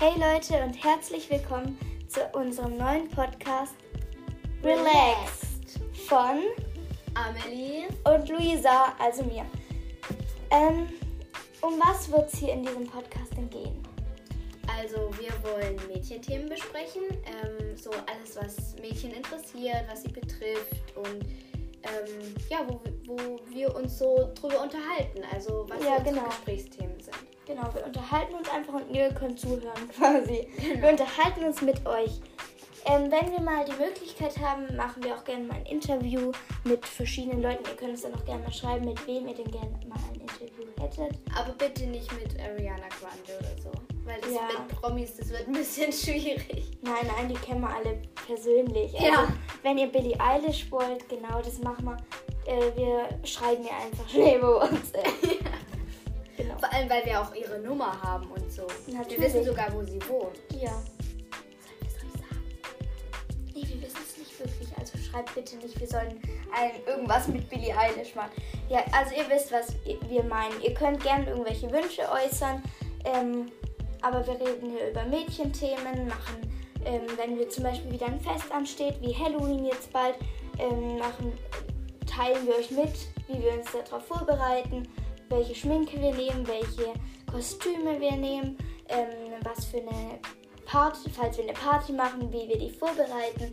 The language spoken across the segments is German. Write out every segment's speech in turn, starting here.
Hey Leute und herzlich willkommen zu unserem neuen Podcast Relaxed von Amelie. und Luisa, also mir. Ähm, um was wird es hier in diesem Podcast denn gehen? Also wir wollen Mädchenthemen besprechen. Ähm, so alles, was Mädchen interessiert, was sie betrifft und ähm, ja, wo, wo wir uns so drüber unterhalten. Also was Ja, unsere genau. Gesprächsthemen sind. Genau, wir unterhalten uns einfach und ihr könnt zuhören quasi. Genau. Wir unterhalten uns mit euch. Ähm, wenn wir mal die Möglichkeit haben, machen wir auch gerne mal ein Interview mit verschiedenen Leuten. Ihr könnt uns dann auch gerne mal schreiben, mit wem ihr denn gerne mal ein Interview hättet. Aber bitte nicht mit Ariana Grande oder so. Weil das Ja. mit Promis, das wird ein bisschen schwierig. Nein, nein, die kennen wir alle persönlich. Also, Ja. wenn ihr Billie Eilish wollt, genau, das machen wir. Äh, wir schreiben ihr einfach schnell über uns. Allem, weil wir auch ihre Nummer haben und so. Natürlich. Wir wissen sogar, wo sie wohnt. Ja. Sollen wir es euch sagen? Nee, wir wissen es nicht wirklich. Also schreibt bitte nicht, wir sollen ein, irgendwas mit Billie Eilish machen. Ja, also ihr wisst, was wir meinen. Ihr könnt gerne irgendwelche Wünsche äußern. Ähm, aber wir reden hier über Mädchenthemen, machen, ähm, wenn wir zum Beispiel wieder ein Fest ansteht, wie Halloween jetzt bald, ähm, machen, teilen wir euch mit, wie wir uns darauf vorbereiten, welche Schminke wir nehmen, welche Kostüme wir nehmen, ähm, was für eine Party, falls wir eine Party machen, wie wir die vorbereiten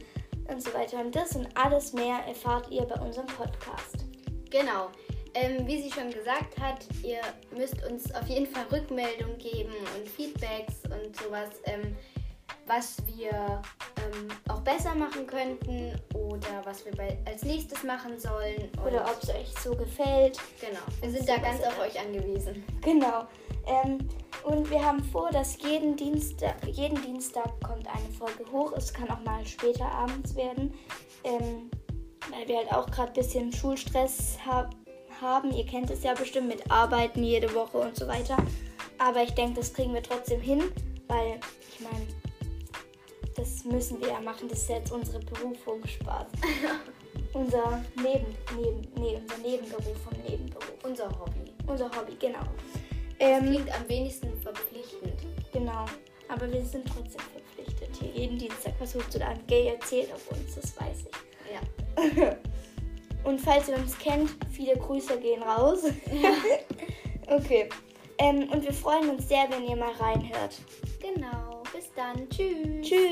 und so weiter. Und das und alles mehr erfahrt ihr bei unserem Podcast. Genau. Ähm, wie sie schon gesagt hat, ihr müsst uns auf jeden Fall Rückmeldung geben und Feedbacks und sowas, ähm, was wir ähm, auch besser machen könnten oder was wir bei, als nächstes machen sollen. Oder ob es euch so gefällt. Genau. Wir sind da ganz auf euch angewiesen. Genau. Ähm, und wir haben vor, dass jeden Dienstag, jeden Dienstag kommt eine Folge hoch. Es kann auch mal später abends werden, ähm, weil wir halt auch gerade ein bisschen Schulstress hab, haben. Ihr kennt es ja bestimmt mit Arbeiten jede Woche und so weiter. Aber ich denke, das kriegen wir trotzdem hin, weil ich meine, das müssen wir ja machen. Das ist jetzt unsere Berufung, Spaß. unser Neben, neben, nee, unser Nebenberuf vom Nebenberuf. Unser Hobby. Unser Hobby, genau. Ähm, Klingt am wenigsten verpflichtend. Genau. Aber wir sind trotzdem verpflichtet, hier jeden Dienstag was hochzuladen. Gay erzählt auf uns, das weiß ich. Ja. Und falls ihr uns kennt, viele Grüße gehen raus. okay. Ähm, und wir freuen uns sehr, wenn ihr mal reinhört. Genau. Bis dann. Tschüss. Tschüss.